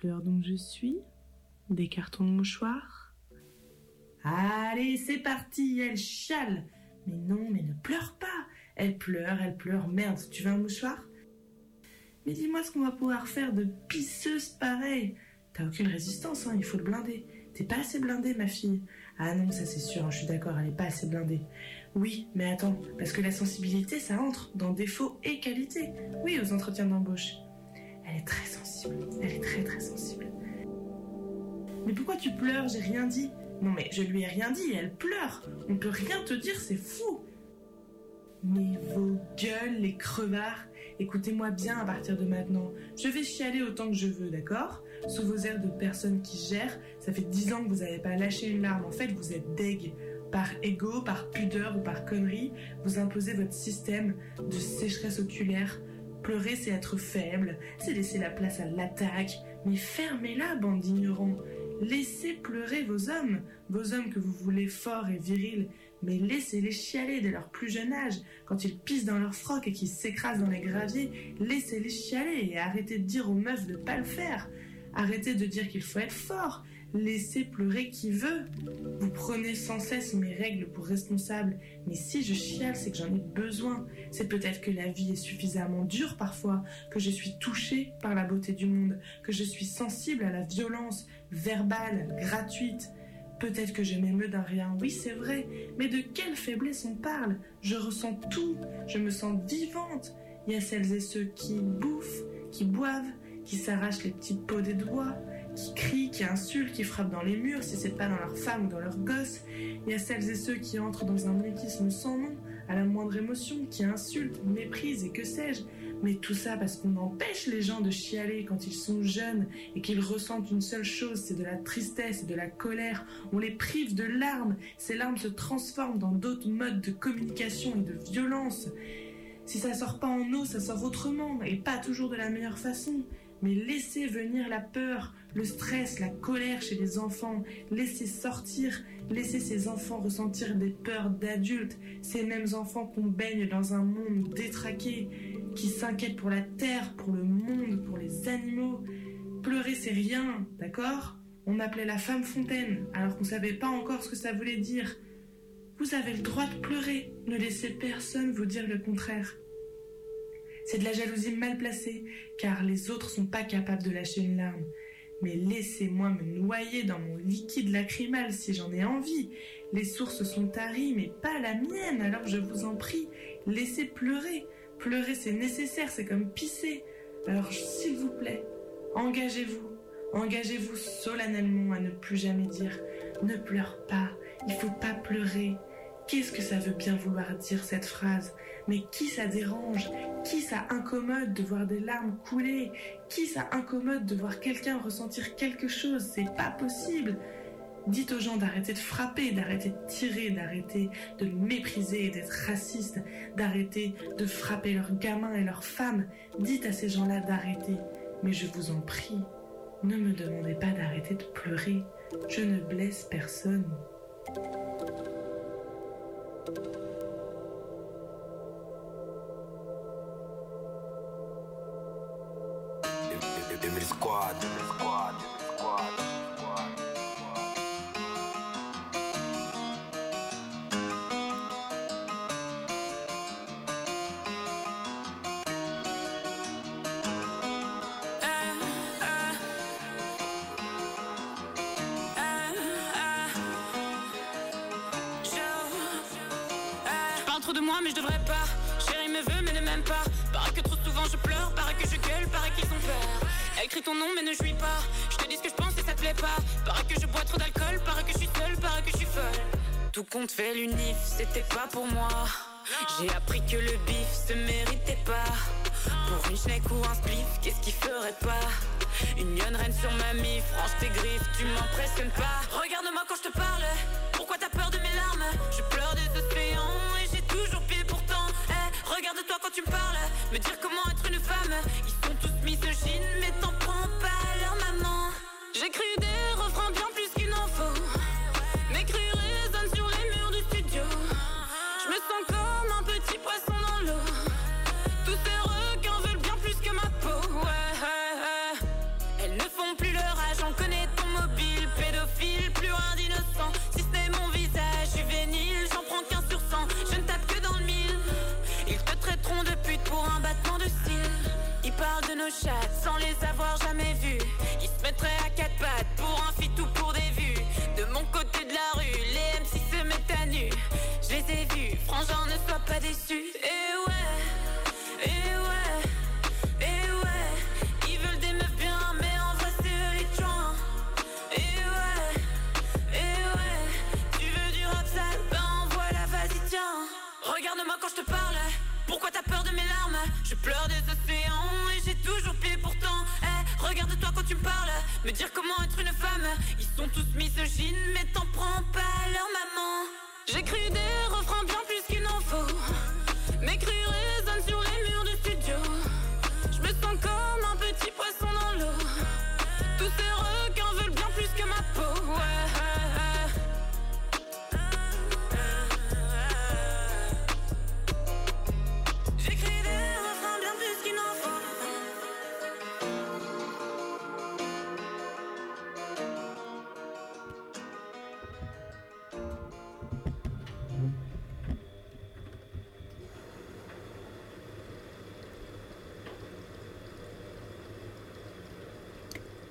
pleure donc je suis. Des cartons de mouchoirs. Allez, c'est parti, elle chiale. Mais non, mais ne pleure pas. Elle pleure, elle pleure. Merde, tu veux un mouchoir? Mais dis-moi ce qu'on va pouvoir faire de pisseuse pareille. T'as aucune résistance, hein, il faut le blinder. T'es pas assez blindée, ma fille. Ah non, ça c'est sûr, hein, je suis d'accord, elle est pas assez blindée. Oui, mais attends, parce que la sensibilité, ça entre dans défaut et qualité. Oui, aux entretiens d'embauche. Elle est très sensible. Elle est très très sensible. Mais pourquoi tu pleures? J'ai rien dit. Non mais je lui ai rien dit, elle pleure. On peut rien te dire, c'est fou. Mais vos gueules, les crevards, écoutez-moi bien à partir de maintenant. Je vais chialer autant que je veux, d'accord? Sous vos airs de personnes qui gèrent, ça fait dix ans que vous n'avez pas lâché une larme. En fait, vous êtes deg. Par ego, par pudeur ou par connerie, vous imposez votre système de sécheresse oculaire. Pleurer, c'est être faible, c'est laisser la place à l'attaque. Mais fermez-la, bande d'ignorants. Laissez pleurer vos hommes, vos hommes que vous voulez forts et virils, mais laissez-les chialer dès leur plus jeune âge. Quand ils pissent dans leur froc et qu'ils s'écrasent dans les graviers, laissez-les chialer et arrêtez de dire aux meufs de pas le faire. Arrêtez de dire qu'il faut être fort. Laissez pleurer qui veut. Vous prenez sans cesse mes règles pour responsables, mais si je chiale, c'est que j'en ai besoin. C'est peut-être que la vie est suffisamment dure parfois, que je suis touchée par la beauté du monde, que je suis sensible à la violence verbale, gratuite. Peut-être que je m'émeus d'un rien, oui c'est vrai, mais de quelle faiblesse on parle? Je ressens tout, je me sens vivante. Il y a celles et ceux qui bouffent, qui boivent, qui s'arrachent les petites peaux des doigts, qui crient, qui insultent, qui frappent dans les murs si c'est pas dans leur femme ou dans leur gosse. Il y a celles et ceux qui entrent dans un mutisme sans nom, à la moindre émotion, qui insultent, méprisent et que sais-je. Mais tout ça parce qu'on empêche les gens de chialer quand ils sont jeunes et qu'ils ressentent une seule chose, c'est de la tristesse et de la colère. On les prive de larmes. Ces larmes se transforment dans d'autres modes de communication et de violence. Si ça sort pas en eau, ça sort autrement et pas toujours de la meilleure façon. Mais laissez venir la peur, le stress, la colère chez les enfants. Laissez sortir, laissez ces enfants ressentir des peurs d'adultes. Ces mêmes enfants qu'on baigne dans un monde détraqué, qui s'inquiètent pour la terre, pour le monde, pour les animaux. Pleurer, c'est rien, d'accord? On m'appelait la femme fontaine, alors qu'on savait pas encore ce que ça voulait dire. Vous avez le droit de pleurer, ne laissez personne vous dire le contraire. C'est de la jalousie mal placée, car les autres sont pas capables de lâcher une larme. Mais laissez-moi me noyer dans mon liquide lacrymal si j'en ai envie. Les sources sont taries, mais pas la mienne, alors je vous en prie, laissez pleurer. Pleurer, c'est nécessaire, c'est comme pisser. Alors, s'il vous plaît, engagez-vous. Engagez-vous solennellement à ne plus jamais dire ne pleure pas, il faut pas pleurer. Qu'est-ce que ça veut bien vouloir dire cette phrase? Mais qui ça dérange? Qui ça incommode de voir des larmes couler? Qui ça incommode de voir quelqu'un ressentir quelque chose? C'est pas possible. Dites aux gens d'arrêter de frapper, d'arrêter de tirer, d'arrêter de mépriser, d'être raciste, d'arrêter de frapper leurs gamins et leurs femmes. Dites à ces gens-là d'arrêter. Mais je vous en prie, ne me demandez pas d'arrêter de pleurer. Je ne blesse personne. Premier Squad. Fait l'unif, c'était pas pour moi. J'ai appris que le bif se méritait pas. Pour une schneck ou un spliff, qu'est-ce qu'il ferait pas? Une lionne reine sur ma mif, franche tes griffes, tu m'impressionnes pas. Regarde-moi quand je te parle Pourquoi t'as peur de mes larmes? Je pleure des océans et j'ai toujours pied pourtant Eh, Regarde-toi quand tu me parles Me dire comment être une femme. Ils sont tous misogynes mais t'en prends sans les avoir jamais vues Ils se mettraient à quatre pattes pour un fit ou pour des vues. De mon côté de la rue, les MC se mettent à nu. Je les ai vus, frangin ne sois pas déçu Et ouais, et ouais, et ouais. Ils veulent des meufs bien mais en vrai c'est eux les joints. Et ouais, et ouais. Tu veux du rap sale, ben voilà vas-y tiens. Regarde-moi quand je te parle. Pourquoi t'as peur de mes larmes? Je pleure des océans Regarde-toi quand tu me parles. Me dire comment être une femme. Ils sont tous misogynes mais t'en prends pas leur maman. J'écris des refrains bien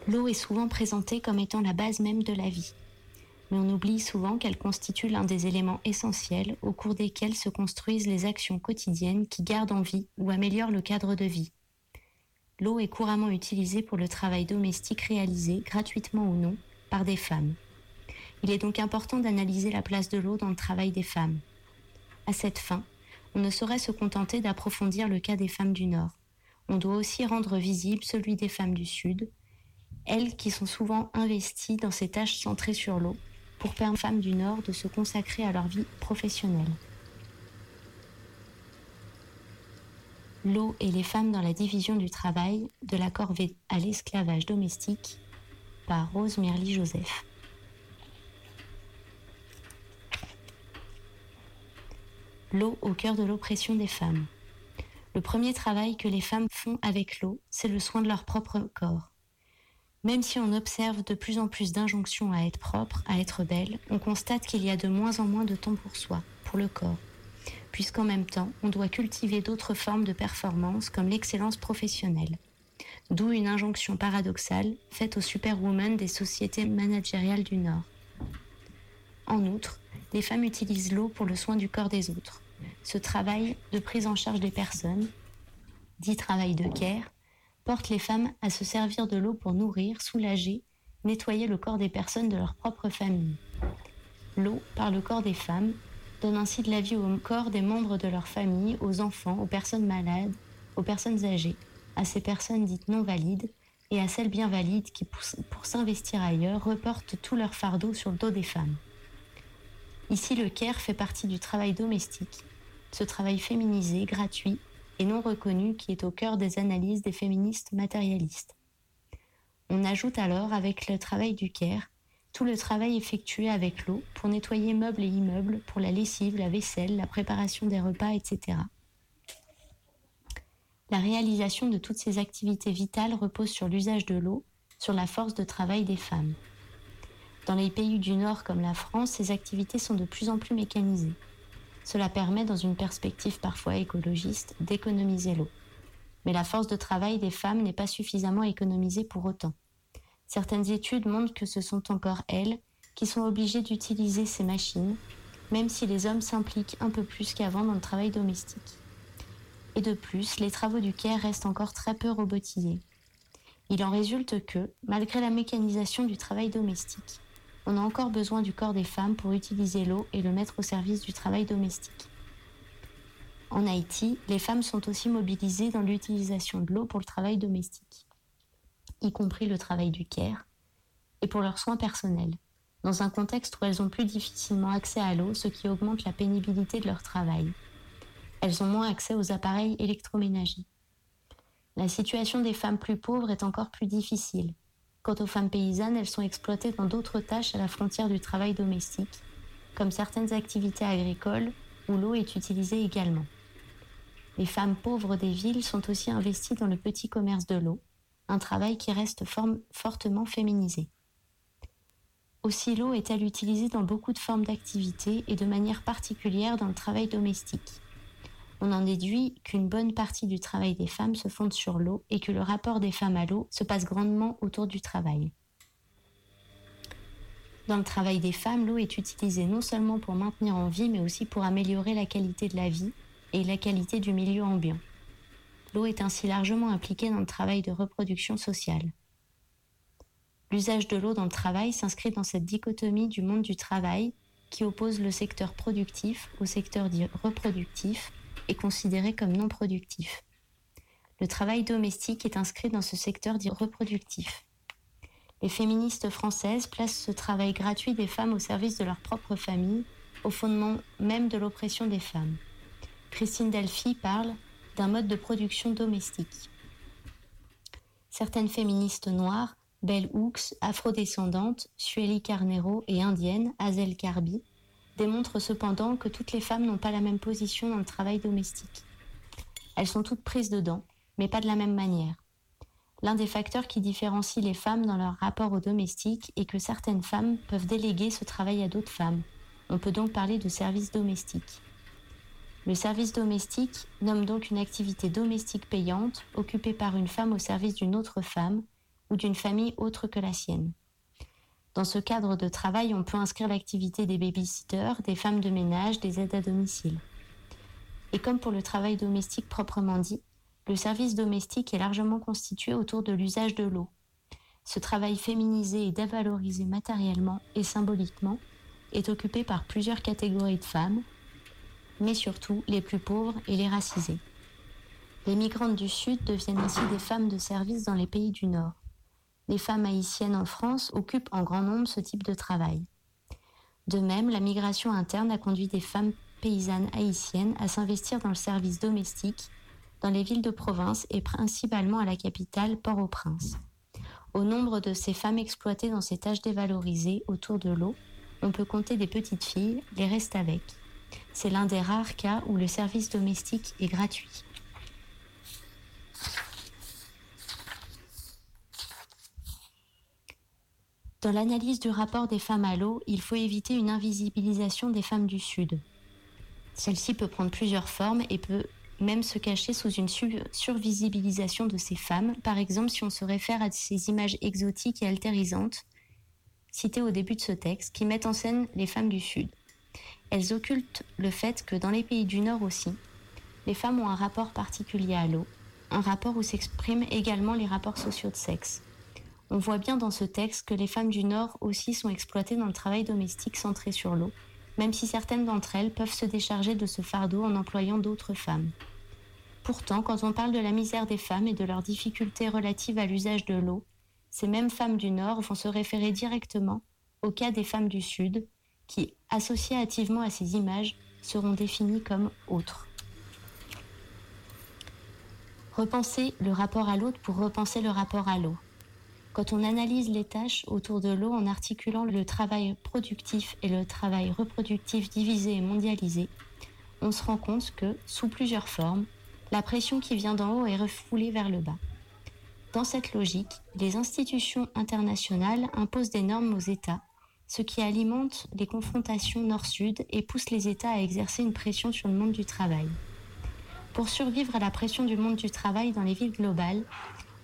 L'eau est souvent présentée comme étant la base même de la vie. mais on oublie souvent qu'elle constitue l'un des éléments essentiels au cours desquels se construisent les actions quotidiennes qui gardent en vie ou améliorent le cadre de vie. L'eau est couramment utilisée pour le travail domestique réalisé, gratuitement ou non, par des femmes. Il est donc important d'analyser la place de l'eau dans le travail des femmes. À cette fin, on ne saurait se contenter d'approfondir le cas des femmes du Nord. On doit aussi rendre visible celui des femmes du Sud, elles qui sont souvent investies dans ces tâches centrées sur l'eau pour permettre aux femmes du Nord de se consacrer à leur vie professionnelle. L'eau et les femmes dans la division du travail de la corvée à l'esclavage domestique par Rose Merly Joseph. L'eau au cœur de l'oppression des femmes. Le premier travail que les femmes font avec l'eau, c'est le soin de leur propre corps. Même si on observe de plus en plus d'injonctions à être propre, à être belle, on constate qu'il y a de moins en moins de temps pour soi, pour le corps, puisqu'en même temps, on doit cultiver d'autres formes de performance comme l'excellence professionnelle. D'où une injonction paradoxale faite aux superwomen des sociétés managériales du Nord. En outre, les femmes utilisent l'eau pour le soin du corps des autres. Ce travail de prise en charge des personnes, dit travail de care, porte les femmes à se servir de l'eau pour nourrir, soulager, nettoyer le corps des personnes de leur propre famille. L'eau, par le corps des femmes, donne ainsi de la vie au corps des membres de leur famille, aux enfants, aux personnes malades, aux personnes âgées, à ces personnes dites non valides et à celles bien valides qui, pour s'investir ailleurs, reportent tout leur fardeau sur le dos des femmes. Ici, le care fait partie du travail domestique, ce travail féminisé, gratuit et non reconnu qui est au cœur des analyses des féministes matérialistes. On ajoute alors, avec le travail du care, tout le travail effectué avec l'eau pour nettoyer meubles et immeubles, pour la lessive, la vaisselle, la préparation des repas, etc. La réalisation de toutes ces activités vitales repose sur l'usage de l'eau, sur la force de travail des femmes. Dans les pays du Nord comme la France, ces activités sont de plus en plus mécanisées. Cela permet, dans une perspective parfois écologiste, d'économiser l'eau. Mais la force de travail des femmes n'est pas suffisamment économisée pour autant. Certaines études montrent que ce sont encore elles qui sont obligées d'utiliser ces machines, même si les hommes s'impliquent un peu plus qu'avant dans le travail domestique. Et de plus, les travaux du CARE restent encore très peu robotisés. Il en résulte que, malgré la mécanisation du travail domestique, on a encore besoin du corps des femmes pour utiliser l'eau et le mettre au service du travail domestique. En Haïti, les femmes sont aussi mobilisées dans l'utilisation de l'eau pour le travail domestique, y compris le travail du care, et pour leurs soins personnels, dans un contexte où elles ont plus difficilement accès à l'eau, ce qui augmente la pénibilité de leur travail. Elles ont moins accès aux appareils électroménagers. La situation des femmes plus pauvres est encore plus difficile, Quant aux femmes paysannes, elles sont exploitées dans d'autres tâches à la frontière du travail domestique, comme certaines activités agricoles où l'eau est utilisée également. Les femmes pauvres des villes sont aussi investies dans le petit commerce de l'eau, un travail qui reste fortement féminisé. Aussi l'eau est-elle utilisée dans beaucoup de formes d'activités et de manière particulière dans le travail domestique on en déduit qu'une bonne partie du travail des femmes se fonde sur l'eau et que le rapport des femmes à l'eau se passe grandement autour du travail. Dans le travail des femmes, l'eau est utilisée non seulement pour maintenir en vie, mais aussi pour améliorer la qualité de la vie et la qualité du milieu ambiant. L'eau est ainsi largement impliquée dans le travail de reproduction sociale. L'usage de l'eau dans le travail s'inscrit dans cette dichotomie du monde du travail qui oppose le secteur productif au secteur reproductif considéré comme non productif. Le travail domestique est inscrit dans ce secteur dit reproductif. Les féministes françaises placent ce travail gratuit des femmes au service de leur propre famille, au fondement même de l'oppression des femmes. Christine Delphi parle d'un mode de production domestique. Certaines féministes noires, Bell Hooks, afrodescendantes, Sueli Carnero et indiennes, Hazel Carby, démontre cependant que toutes les femmes n'ont pas la même position dans le travail domestique. Elles sont toutes prises dedans, mais pas de la même manière. L'un des facteurs qui différencie les femmes dans leur rapport au domestique est que certaines femmes peuvent déléguer ce travail à d'autres femmes. On peut donc parler de service domestique. Le service domestique nomme donc une activité domestique payante occupée par une femme au service d'une autre femme ou d'une famille autre que la sienne. Dans ce cadre de travail, on peut inscrire l'activité des babysitters, des femmes de ménage, des aides à domicile. Et comme pour le travail domestique proprement dit, le service domestique est largement constitué autour de l'usage de l'eau. Ce travail féminisé et dévalorisé matériellement et symboliquement est occupé par plusieurs catégories de femmes, mais surtout les plus pauvres et les racisées. Les migrantes du Sud deviennent ainsi des femmes de service dans les pays du Nord. Les femmes haïtiennes en France occupent en grand nombre ce type de travail. De même, la migration interne a conduit des femmes paysannes haïtiennes à s'investir dans le service domestique dans les villes de province et principalement à la capitale Port-au-Prince. Au nombre de ces femmes exploitées dans ces tâches dévalorisées autour de l'eau, on peut compter des petites filles, les restes avec. C'est l'un des rares cas où le service domestique est gratuit. Dans l'analyse du rapport des femmes à l'eau, il faut éviter une invisibilisation des femmes du Sud. Celle-ci peut prendre plusieurs formes et peut même se cacher sous une survisibilisation de ces femmes, par exemple si on se réfère à ces images exotiques et altérisantes citées au début de ce texte, qui mettent en scène les femmes du Sud. Elles occultent le fait que dans les pays du Nord aussi, les femmes ont un rapport particulier à l'eau, un rapport où s'expriment également les rapports sociaux de sexe. On voit bien dans ce texte que les femmes du Nord aussi sont exploitées dans le travail domestique centré sur l'eau, même si certaines d'entre elles peuvent se décharger de ce fardeau en employant d'autres femmes. Pourtant, quand on parle de la misère des femmes et de leurs difficultés relatives à l'usage de l'eau, ces mêmes femmes du Nord vont se référer directement au cas des femmes du Sud, qui, associativement à ces images, seront définies comme autres. Repenser le rapport à l'autre pour repenser le rapport à l'eau. Quand on analyse les tâches autour de l'eau en articulant le travail productif et le travail reproductif divisé et mondialisé, on se rend compte que, sous plusieurs formes, la pression qui vient d'en haut est refoulée vers le bas. Dans cette logique, les institutions internationales imposent des normes aux États, ce qui alimente les confrontations nord-sud et pousse les États à exercer une pression sur le monde du travail. Pour survivre à la pression du monde du travail dans les villes globales,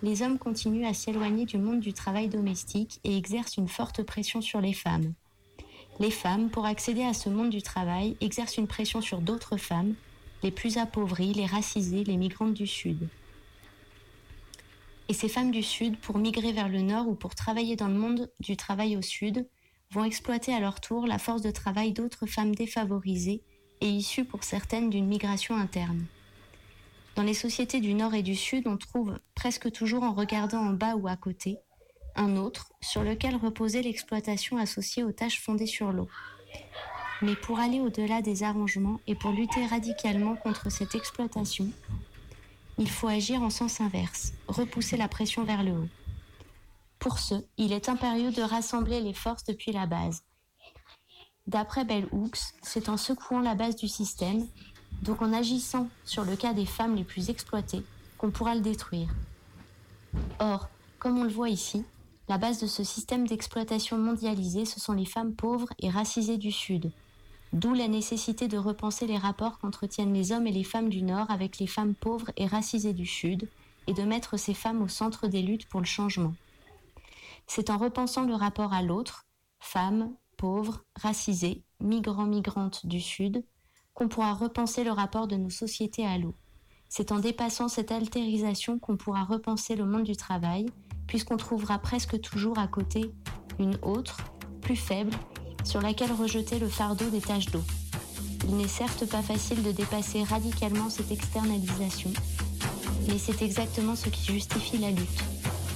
les hommes continuent à s'éloigner du monde du travail domestique et exercent une forte pression sur les femmes. Les femmes, pour accéder à ce monde du travail, exercent une pression sur d'autres femmes, les plus appauvries, les racisées, les migrantes du Sud. Et ces femmes du Sud, pour migrer vers le Nord ou pour travailler dans le monde du travail au Sud, vont exploiter à leur tour la force de travail d'autres femmes défavorisées et issues pour certaines d'une migration interne. Dans les sociétés du Nord et du Sud, on trouve presque toujours en regardant en bas ou à côté un autre sur lequel reposait l'exploitation associée aux tâches fondées sur l'eau. Mais pour aller au-delà des arrangements et pour lutter radicalement contre cette exploitation, il faut agir en sens inverse, repousser la pression vers le haut. Pour ce, il est impérieux de rassembler les forces depuis la base. D'après Bell Hooks, c'est en secouant la base du système, donc en agissant sur le cas des femmes les plus exploitées, qu'on pourra le détruire. Or, comme on le voit ici, la base de ce système d'exploitation mondialisé, ce sont les femmes pauvres et racisées du Sud. D'où la nécessité de repenser les rapports qu'entretiennent les hommes et les femmes du Nord avec les femmes pauvres et racisées du Sud, et de mettre ces femmes au centre des luttes pour le changement. C'est en repensant le rapport à l'autre, femmes, pauvres, racisées, migrants, migrantes du Sud, qu'on pourra repenser le rapport de nos sociétés à l'eau. C'est en dépassant cette altérisation qu'on pourra repenser le monde du travail, puisqu'on trouvera presque toujours à côté une autre, plus faible, sur laquelle rejeter le fardeau des tâches d'eau. Il n'est certes pas facile de dépasser radicalement cette externalisation, mais c'est exactement ce qui justifie la lutte.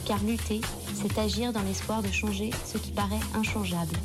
Car lutter, c'est agir dans l'espoir de changer ce qui paraît inchangeable.